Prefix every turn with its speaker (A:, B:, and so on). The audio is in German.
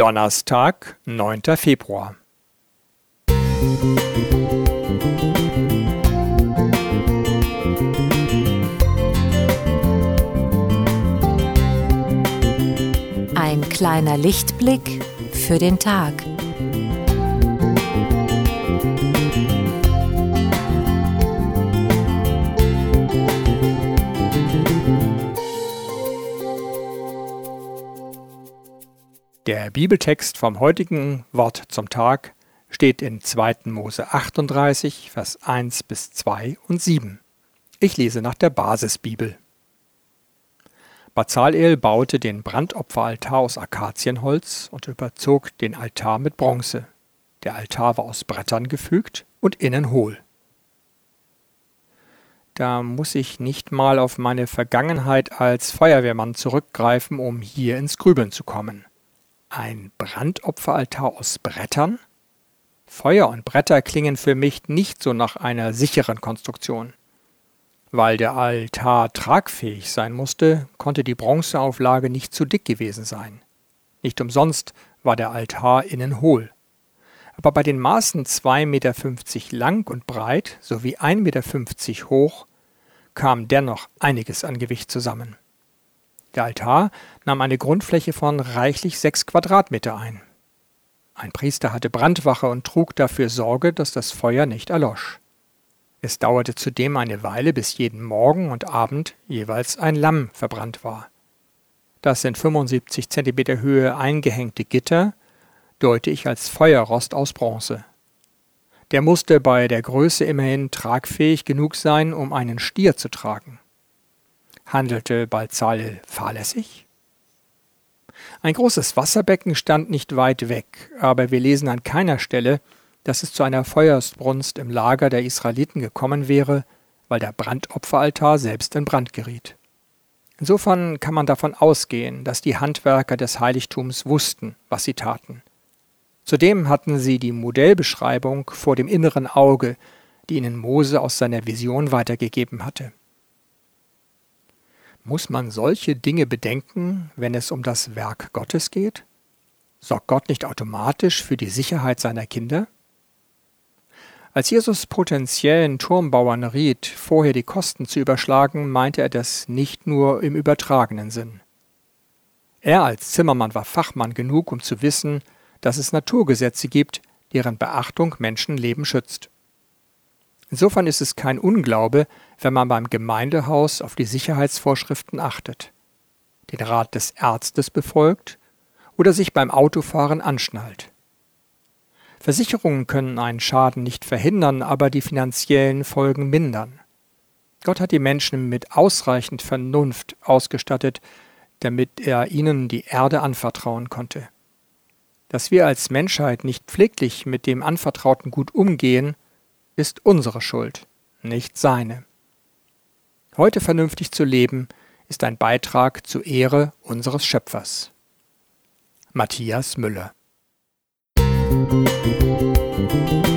A: Donnerstag, 9. Februar.
B: Ein kleiner Lichtblick für den Tag.
A: Der Bibeltext vom heutigen Wort zum Tag steht in 2. Mose 38, Vers 1 bis 2 und 7. Ich lese nach der Basisbibel. Bazalel baute den Brandopferaltar aus Akazienholz und überzog den Altar mit Bronze. Der Altar war aus Brettern gefügt und innen hohl. Da muss ich nicht mal auf meine Vergangenheit als Feuerwehrmann zurückgreifen, um hier ins Grübeln zu kommen. Ein Brandopferaltar aus Brettern? Feuer und Bretter klingen für mich nicht so nach einer sicheren Konstruktion. Weil der Altar tragfähig sein musste, konnte die Bronzeauflage nicht zu dick gewesen sein. Nicht umsonst war der Altar innen hohl. Aber bei den Maßen 2,50 Meter lang und breit sowie 1,50 Meter hoch kam dennoch einiges an Gewicht zusammen. Der Altar nahm eine Grundfläche von reichlich sechs Quadratmeter ein. Ein Priester hatte Brandwache und trug dafür Sorge, dass das Feuer nicht erlosch. Es dauerte zudem eine Weile, bis jeden Morgen und Abend jeweils ein Lamm verbrannt war. Das in 75 Zentimeter Höhe eingehängte Gitter deute ich als Feuerrost aus Bronze. Der musste bei der Größe immerhin tragfähig genug sein, um einen Stier zu tragen. Handelte Balzal fahrlässig? Ein großes Wasserbecken stand nicht weit weg, aber wir lesen an keiner Stelle, dass es zu einer Feuersbrunst im Lager der Israeliten gekommen wäre, weil der Brandopferaltar selbst in Brand geriet. Insofern kann man davon ausgehen, dass die Handwerker des Heiligtums wussten, was sie taten. Zudem hatten sie die Modellbeschreibung vor dem inneren Auge, die ihnen Mose aus seiner Vision weitergegeben hatte. Muss man solche Dinge bedenken, wenn es um das Werk Gottes geht? Sorgt Gott nicht automatisch für die Sicherheit seiner Kinder? Als Jesus potenziellen Turmbauern riet, vorher die Kosten zu überschlagen, meinte er das nicht nur im übertragenen Sinn. Er als Zimmermann war Fachmann genug, um zu wissen, dass es Naturgesetze gibt, deren Beachtung Menschenleben schützt. Insofern ist es kein Unglaube, wenn man beim Gemeindehaus auf die Sicherheitsvorschriften achtet, den Rat des Arztes befolgt oder sich beim Autofahren anschnallt. Versicherungen können einen Schaden nicht verhindern, aber die finanziellen Folgen mindern. Gott hat die Menschen mit ausreichend Vernunft ausgestattet, damit er ihnen die Erde anvertrauen konnte. Dass wir als Menschheit nicht pfleglich mit dem anvertrauten Gut umgehen, ist unsere Schuld, nicht seine. Heute vernünftig zu leben, ist ein Beitrag zur Ehre unseres Schöpfers. Matthias Müller Musik